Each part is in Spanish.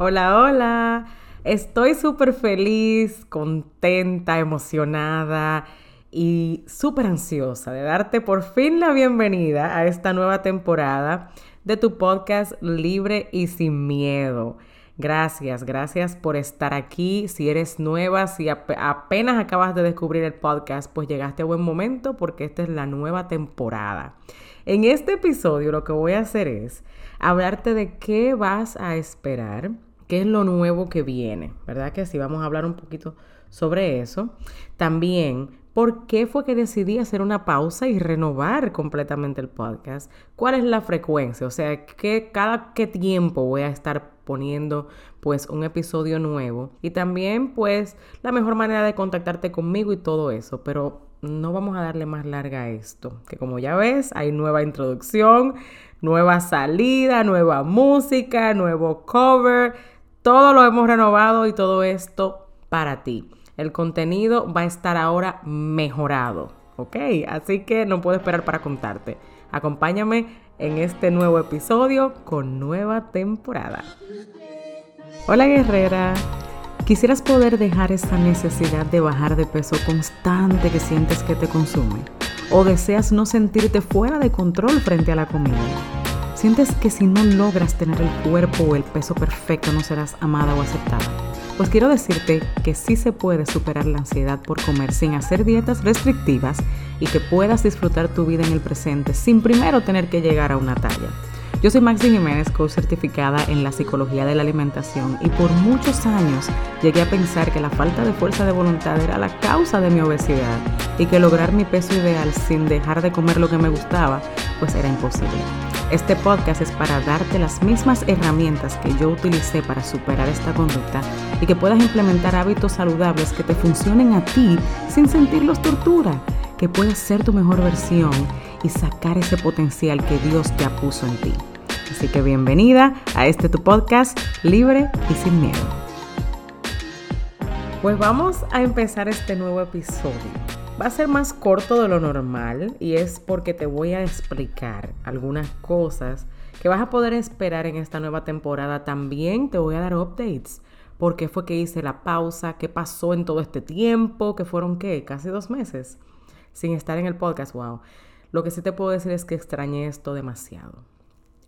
Hola, hola. Estoy súper feliz, contenta, emocionada y súper ansiosa de darte por fin la bienvenida a esta nueva temporada de tu podcast Libre y sin miedo. Gracias, gracias por estar aquí. Si eres nueva, si apenas acabas de descubrir el podcast, pues llegaste a buen momento porque esta es la nueva temporada. En este episodio lo que voy a hacer es hablarte de qué vas a esperar qué es lo nuevo que viene, ¿verdad? Que sí, vamos a hablar un poquito sobre eso. También, ¿por qué fue que decidí hacer una pausa y renovar completamente el podcast? ¿Cuál es la frecuencia? O sea, ¿qué, cada qué tiempo voy a estar poniendo pues un episodio nuevo? Y también pues la mejor manera de contactarte conmigo y todo eso, pero no vamos a darle más larga a esto, que como ya ves, hay nueva introducción, nueva salida, nueva música, nuevo cover todo lo hemos renovado y todo esto para ti. El contenido va a estar ahora mejorado, ¿ok? Así que no puedo esperar para contarte. Acompáñame en este nuevo episodio con nueva temporada. Hola guerrera. ¿Quisieras poder dejar esa necesidad de bajar de peso constante que sientes que te consume? ¿O deseas no sentirte fuera de control frente a la comida? ¿Sientes que si no logras tener el cuerpo o el peso perfecto no serás amada o aceptada? Pues quiero decirte que sí se puede superar la ansiedad por comer sin hacer dietas restrictivas y que puedas disfrutar tu vida en el presente sin primero tener que llegar a una talla. Yo soy Maxi Jiménez, coach certificada en la psicología de la alimentación y por muchos años llegué a pensar que la falta de fuerza de voluntad era la causa de mi obesidad y que lograr mi peso ideal sin dejar de comer lo que me gustaba pues era imposible. Este podcast es para darte las mismas herramientas que yo utilicé para superar esta conducta y que puedas implementar hábitos saludables que te funcionen a ti sin sentirlos tortura, que puedas ser tu mejor versión y sacar ese potencial que Dios ya puso en ti. Así que bienvenida a este tu podcast libre y sin miedo. Pues vamos a empezar este nuevo episodio. Va a ser más corto de lo normal y es porque te voy a explicar algunas cosas que vas a poder esperar en esta nueva temporada. También te voy a dar updates. ¿Por qué fue que hice la pausa? ¿Qué pasó en todo este tiempo? ¿Que fueron qué? Casi dos meses sin estar en el podcast. Wow. Lo que sí te puedo decir es que extrañé esto demasiado.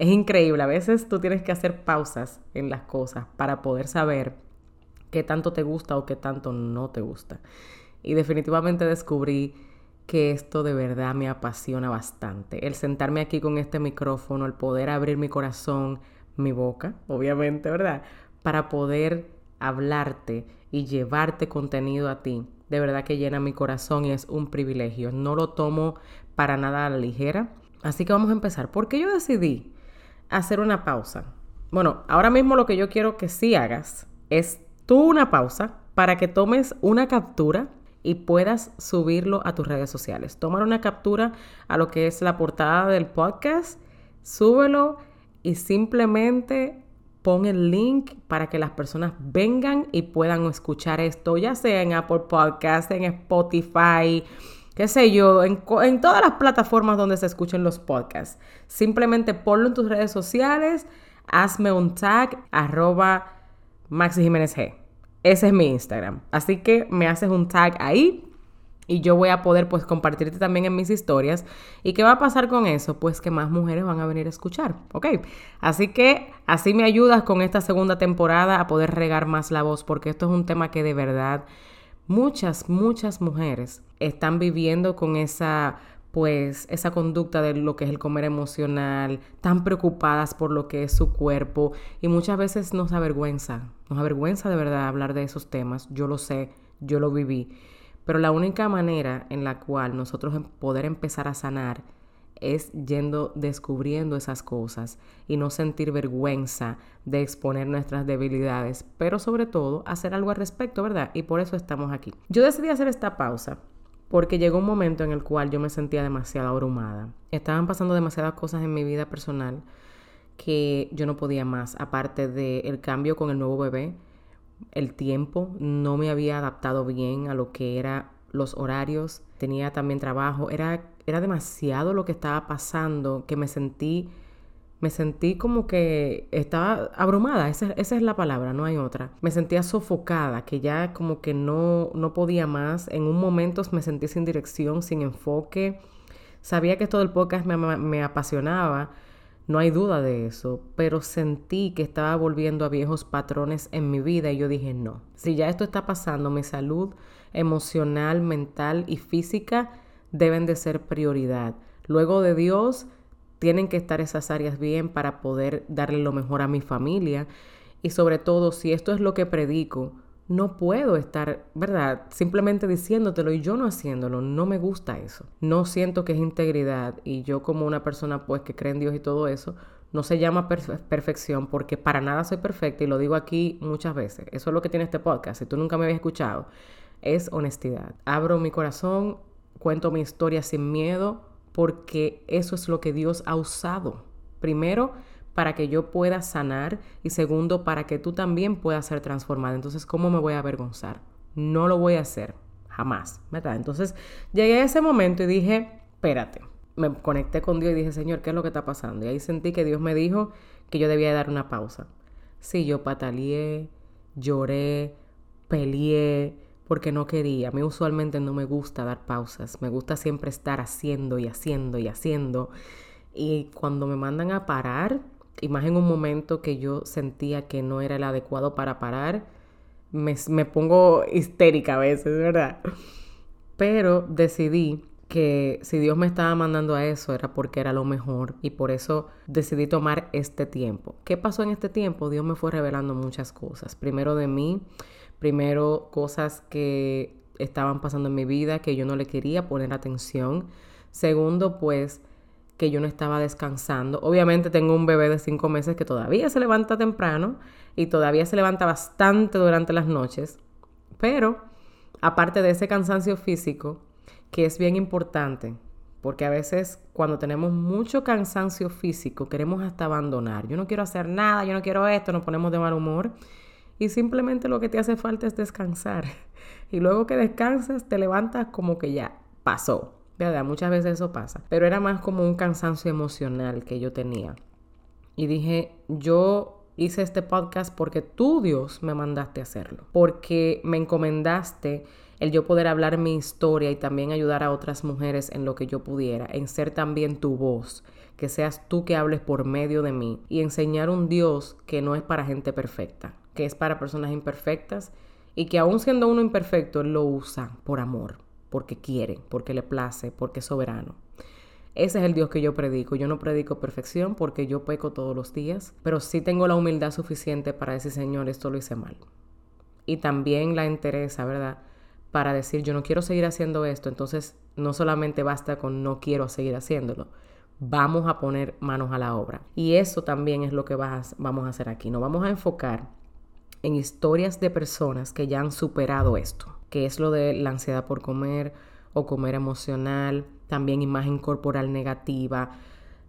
Es increíble. A veces tú tienes que hacer pausas en las cosas para poder saber qué tanto te gusta o qué tanto no te gusta. Y definitivamente descubrí que esto de verdad me apasiona bastante. El sentarme aquí con este micrófono, el poder abrir mi corazón, mi boca, obviamente, ¿verdad? Para poder hablarte y llevarte contenido a ti. De verdad que llena mi corazón y es un privilegio. No lo tomo para nada a la ligera. Así que vamos a empezar. ¿Por qué yo decidí hacer una pausa? Bueno, ahora mismo lo que yo quiero que sí hagas es tú una pausa para que tomes una captura y puedas subirlo a tus redes sociales. Tomar una captura a lo que es la portada del podcast, súbelo y simplemente pon el link para que las personas vengan y puedan escuchar esto, ya sea en Apple Podcast, en Spotify, qué sé yo, en, en todas las plataformas donde se escuchen los podcasts. Simplemente ponlo en tus redes sociales, hazme un tag, arroba Maxi Jiménez G. Ese es mi Instagram. Así que me haces un tag ahí y yo voy a poder pues compartirte también en mis historias. ¿Y qué va a pasar con eso? Pues que más mujeres van a venir a escuchar, ¿ok? Así que así me ayudas con esta segunda temporada a poder regar más la voz porque esto es un tema que de verdad muchas, muchas mujeres están viviendo con esa pues esa conducta de lo que es el comer emocional, tan preocupadas por lo que es su cuerpo y muchas veces nos avergüenza, nos avergüenza de verdad hablar de esos temas, yo lo sé, yo lo viví, pero la única manera en la cual nosotros em, poder empezar a sanar es yendo descubriendo esas cosas y no sentir vergüenza de exponer nuestras debilidades, pero sobre todo hacer algo al respecto, ¿verdad? Y por eso estamos aquí. Yo decidí hacer esta pausa porque llegó un momento en el cual yo me sentía demasiado abrumada. Estaban pasando demasiadas cosas en mi vida personal que yo no podía más, aparte del cambio con el nuevo bebé, el tiempo, no me había adaptado bien a lo que eran los horarios, tenía también trabajo, era, era demasiado lo que estaba pasando que me sentí Me sentí como que estaba abrumada, esa, esa, es la palabra, no hay otra. Me sentía sofocada, que ya como que no, no podía más. En un momento me sentí sin dirección, sin enfoque. Sabía que todo el podcast me, me apasionaba, no hay duda de eso, pero sentí que estaba volviendo a viejos patrones en mi vida y yo dije, no, si ya esto está pasando, mi salud emocional, mental y física deben de ser prioridad. Luego de Dios, tienen que estar esas áreas bien para poder darle lo mejor a mi familia y sobre todo si esto es lo que predico, no puedo estar, ¿verdad? Simplemente diciéndotelo y yo no haciéndolo. No me gusta eso. No siento que es integridad y yo como una persona pues que cree en Dios y todo eso, no se llama perfección porque para nada soy perfecta y lo digo aquí muchas veces. Eso es lo que tiene este podcast. Si tú nunca me habías escuchado, es honestidad. Abro mi corazón, cuento mi historia sin miedo porque eso es lo que Dios ha usado. Primero, para que yo pueda sanar y segundo, para que tú también puedas ser transformada. Entonces, ¿cómo me voy a avergonzar? No lo voy a hacer, jamás, ¿verdad? Entonces, llegué a ese momento y dije, espérate, me conecté con Dios y dije, Señor, ¿qué es lo que está pasando? Y ahí sentí que Dios me dijo que yo debía dar una pausa. Sí, yo pataleé, lloré, peleé, porque no quería. A mí usualmente no me gusta dar pausas, me gusta siempre estar haciendo y haciendo y haciendo. Y cuando me mandan a parar, y más en un momento que yo sentía que no era el adecuado para parar, me, pongo histérica a veces, ¿verdad? Pero decidí que si Dios me estaba mandando a eso era porque era lo mejor y por eso decidí tomar este tiempo. ¿Qué pasó en este tiempo? Dios me fue revelando muchas cosas. Primero de mí, primero cosas que estaban pasando en mi vida que yo no le quería poner atención. Segundo, pues que yo no estaba descansando. Obviamente tengo un bebé de cinco meses que todavía se levanta temprano y todavía se levanta bastante durante las noches. Pero, aparte de ese cansancio físico, que es bien importante, porque a veces cuando tenemos mucho cansancio físico queremos hasta abandonar. Yo no quiero hacer nada, yo no quiero esto, nos ponemos de mal humor. Y simplemente lo que te hace falta es descansar. Y luego que descansas, te levantas como que ya pasó. Muchas veces eso pasa. Pero era más como un cansancio emocional que yo tenía. Y dije, yo hice este podcast porque tú, Dios, me mandaste a hacerlo. Porque me encomendaste el yo poder hablar mi historia y también ayudar a otras mujeres en lo que yo pudiera, en ser también tu voz, que seas tú que hables por medio de mí y enseñar un Dios que no es para gente perfecta, que es para personas imperfectas y que aún siendo uno imperfecto, lo usa por amor porque quiere, porque le place, porque es soberano. Ese es el Dios que yo predico. Yo no predico perfección porque yo peco todos los días, pero sí tengo la humildad suficiente para decir, Señor, esto lo hice mal. Y también la interesa, ¿verdad? Para decir, yo no quiero seguir haciendo esto. Entonces, no solamente basta con no quiero seguir haciéndolo. Vamos a poner manos a la obra. Y eso también es lo que vamos a hacer aquí. Nos vamos a enfocar en historias de personas que ya han superado esto que es lo de la ansiedad por comer o comer emocional, también imagen corporal negativa,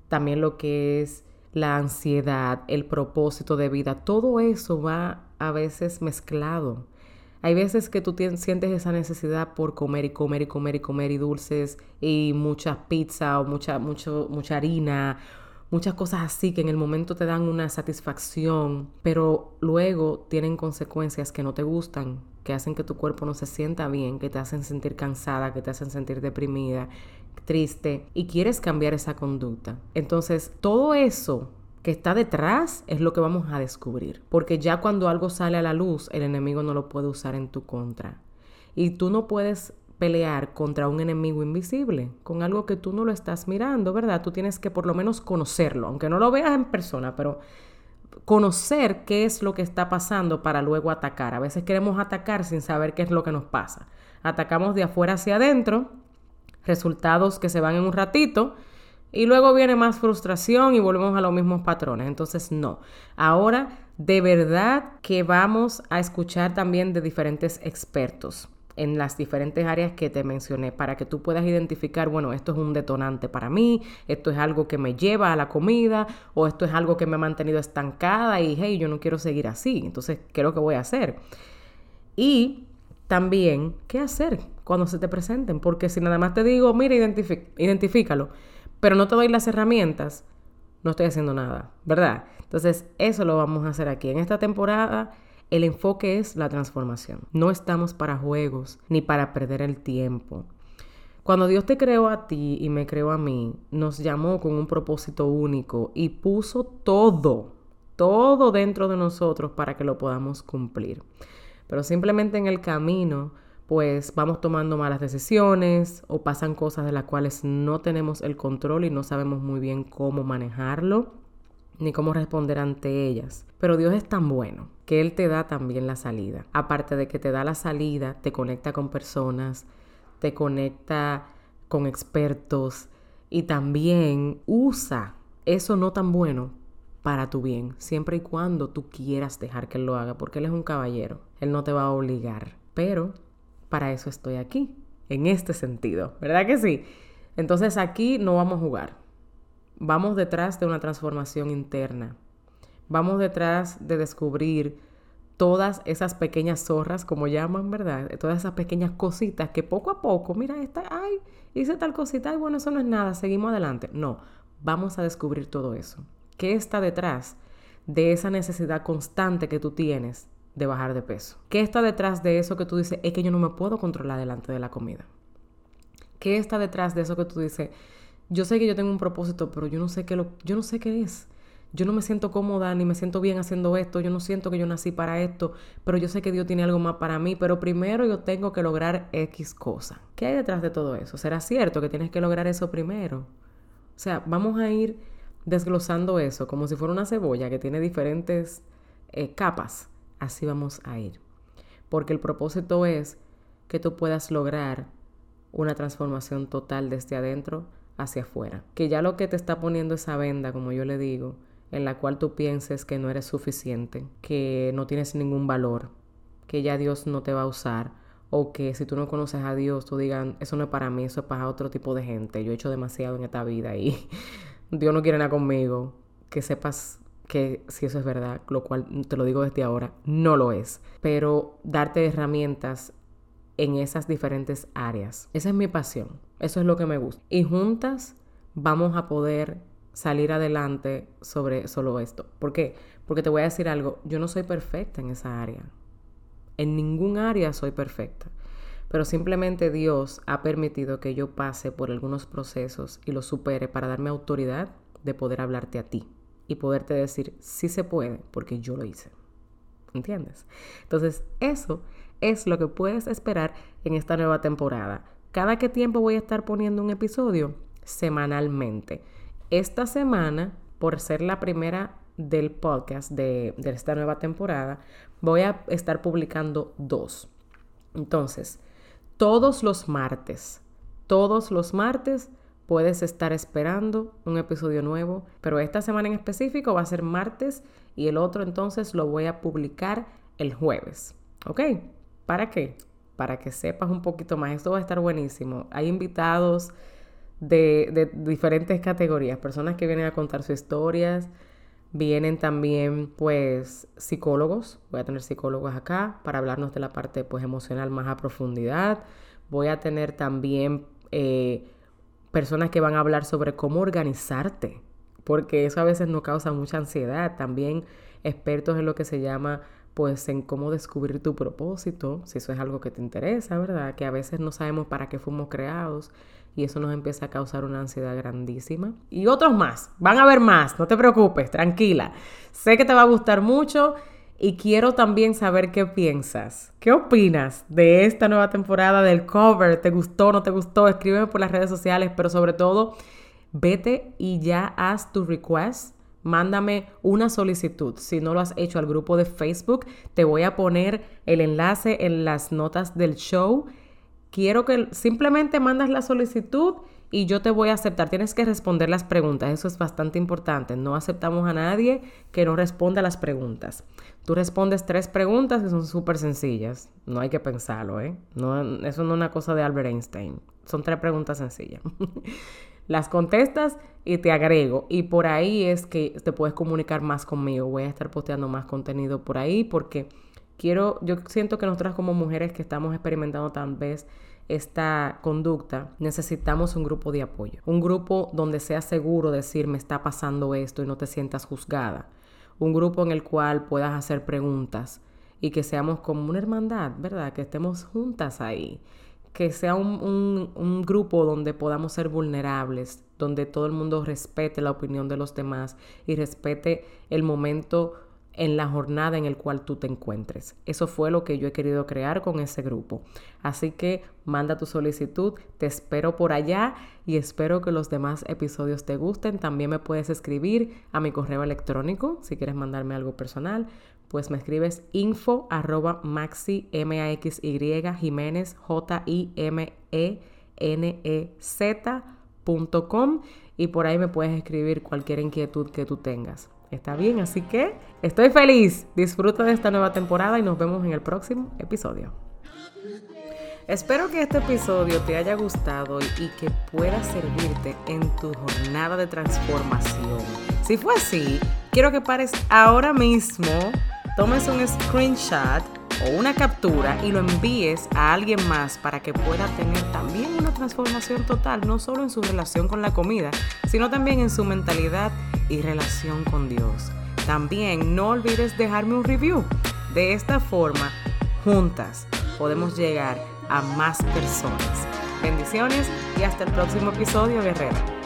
también lo que es la ansiedad, el propósito de vida, todo eso va a veces mezclado. Hay veces que tú sientes esa necesidad por comer y comer y comer y comer y dulces y mucha pizza o mucha, mucho, mucha harina muchas cosas así que en el momento te dan una satisfacción, pero luego tienen consecuencias que no te gustan, que hacen que tu cuerpo no se sienta bien, que te hacen sentir cansada, que te hacen sentir deprimida, triste y quieres cambiar esa conducta. Entonces, todo eso que está detrás es lo que vamos a descubrir, porque ya cuando algo sale a la luz, el enemigo no lo puede usar en tu contra. Y tú no puedes pelear contra un enemigo invisible, con algo que tú no lo estás mirando, ¿verdad? Tú tienes que por lo menos conocerlo, aunque no lo veas en persona, pero conocer qué es lo que está pasando para luego atacar. A veces queremos atacar sin saber qué es lo que nos pasa. Atacamos de afuera hacia adentro, resultados que se van en un ratito, y luego viene más frustración y volvemos a los mismos patrones. Entonces, no. Ahora, de verdad que vamos a escuchar también de diferentes expertos en las diferentes áreas que te mencioné para que tú puedas identificar, bueno, esto es un detonante para mí, esto es algo que me lleva a la comida o esto es algo que me ha mantenido estancada y, hey, yo no quiero seguir así, entonces, ¿qué es lo que voy a hacer? Y también, ¿qué hacer cuando se te presenten? Porque si nada más te digo, mira, identifícalo, pero no te doy las herramientas, no estoy haciendo nada, ¿verdad? Entonces, eso lo vamos a hacer aquí. En esta temporada, el enfoque es la transformación. No estamos para juegos ni para perder el tiempo. Cuando Dios te creó a ti y me creó a mí, nos llamó con un propósito único y puso todo, todo dentro de nosotros para que lo podamos cumplir. Pero simplemente en el camino, pues vamos tomando malas decisiones o pasan cosas de las cuales no tenemos el control y no sabemos muy bien cómo manejarlo ni cómo responder ante ellas. Pero Dios es tan bueno que Él te da también la salida. Aparte de que te da la salida, te conecta con personas, te conecta con expertos y también usa eso no tan bueno para tu bien, siempre y cuando tú quieras dejar que Él lo haga, porque Él es un caballero, Él no te va a obligar, pero para eso estoy aquí, en este sentido, ¿verdad que sí? Entonces aquí no vamos a jugar, vamos detrás de una transformación interna, vamos detrás de descubrir todas esas pequeñas zorras, como llaman, ¿verdad? Todas esas pequeñas cositas que poco a poco, mira, esta, ay, hice tal cosita, ay, bueno, eso no es nada, seguimos adelante. No, vamos a descubrir todo eso. ¿Qué está detrás de esa necesidad constante que tú tienes de bajar de peso? ¿Qué está detrás de eso que tú dices, es que yo no me puedo controlar delante de la comida? ¿Qué está detrás de eso que tú dices, yo sé que yo tengo un propósito, pero yo no sé qué, lo, yo no sé qué es? yo no me siento cómoda ni me siento bien haciendo esto, yo no siento que yo nací para esto, pero yo sé que Dios tiene algo más para mí, pero primero yo tengo que lograr X cosa. ¿Qué hay detrás de todo eso? ¿Será cierto que tienes que lograr eso primero? O sea, vamos a ir desglosando eso como si fuera una cebolla que tiene diferentes eh, capas. Así vamos a ir. Porque el propósito es que tú puedas lograr una transformación total desde adentro hacia afuera. Que ya lo que te está poniendo esa venda, como yo le digo, en la cual tú pienses que no eres suficiente, que no tienes ningún valor, que ya Dios no te va a usar, o que si tú no conoces a Dios, tú digan, eso no es para mí, eso es para otro tipo de gente, yo he hecho demasiado en esta vida y Dios no quiere nada conmigo, que sepas que si eso es verdad, lo cual te lo digo desde ahora, no lo es, pero darte herramientas en esas diferentes áreas. Esa es mi pasión, eso es lo que me gusta. Y juntas vamos a poder salir adelante sobre solo esto. ¿Por qué? Porque te voy a decir algo, yo no soy perfecta en esa área. En ningún área soy perfecta. Pero simplemente Dios ha permitido que yo pase por algunos procesos y los supere para darme autoridad de poder hablarte a ti y poderte decir, sí se puede, porque yo lo hice. ¿Entiendes? Entonces, eso es lo que puedes esperar en esta nueva temporada. ¿Cada qué tiempo voy a estar poniendo un episodio? Semanalmente. Esta semana, por ser la primera del podcast de, esta nueva temporada, voy a estar publicando dos. Entonces, todos los martes, todos los martes puedes estar esperando un episodio nuevo, pero esta semana en específico va a ser martes y el otro entonces lo voy a publicar el jueves. ¿Ok? ¿Para qué? Para que sepas un poquito más. Esto va a estar buenísimo. Hay invitados de, diferentes categorías, personas que vienen a contar sus historias, vienen también pues psicólogos, voy a tener psicólogos acá para hablarnos de la parte pues emocional más a profundidad, voy a tener también eh, personas que van a hablar sobre cómo organizarte, porque eso a veces nos causa mucha ansiedad, también expertos en lo que se llama pues en cómo descubrir tu propósito, si eso es algo que te interesa, ¿verdad? Que a veces no sabemos para qué fuimos creados y eso nos empieza a causar una ansiedad grandísima. Y otros más, van a haber más, no te preocupes, tranquila. Sé que te va a gustar mucho y quiero también saber qué piensas. ¿Qué opinas de esta nueva temporada del cover? ¿Te gustó, no te gustó? Escríbeme por las redes sociales, pero sobre todo, vete y ya haz tu request Mándame una solicitud. Si no lo has hecho al grupo de Facebook, te voy a poner el enlace en las notas del show. Quiero que simplemente mandas la solicitud y yo te voy a aceptar. Tienes que responder las preguntas. Eso es bastante importante. No aceptamos a nadie que no responda las preguntas. Tú respondes tres preguntas que son súper sencillas. No hay que pensarlo, ¿eh? No, eso no es una cosa de Albert Einstein. Son tres preguntas sencillas. las contestas y te agrego. Y por ahí es que te puedes comunicar más conmigo. Voy a estar posteando más contenido por ahí porque quiero, yo siento que nosotras como mujeres que estamos experimentando tal vez esta conducta, necesitamos un grupo de apoyo. Un grupo donde sea seguro decir me está pasando esto y no te sientas juzgada. Un grupo en el cual puedas hacer preguntas y que seamos como una hermandad, ¿verdad? Que estemos juntas ahí. Que sea un, un grupo donde podamos ser vulnerables, donde todo el mundo respete la opinión de los demás y respete el momento en la jornada en el cual tú te encuentres. Eso fue lo que yo he querido crear con ese grupo. Así que manda tu solicitud, te espero por allá y espero que los demás episodios te gusten. También me puedes escribir a mi correo electrónico si quieres mandarme algo personal. Pues me escribes info arroba jiménez e n e z.com y por ahí me puedes escribir cualquier inquietud que tú tengas. Está bien, así que estoy feliz. Disfruta de esta nueva temporada y nos vemos en el próximo episodio. Espero que este episodio te haya gustado y que pueda servirte en tu jornada de transformación. Si fue así, quiero que pares ahora mismo, tomes un screenshot o una captura y lo envíes a alguien más para que pueda tener también una transformación total, no solo en su relación con la comida, sino también en su mentalidad y relación con Dios. También no olvides dejarme un review. De esta forma, juntas podemos llegar a más personas. Bendiciones y hasta el próximo episodio, guerrero.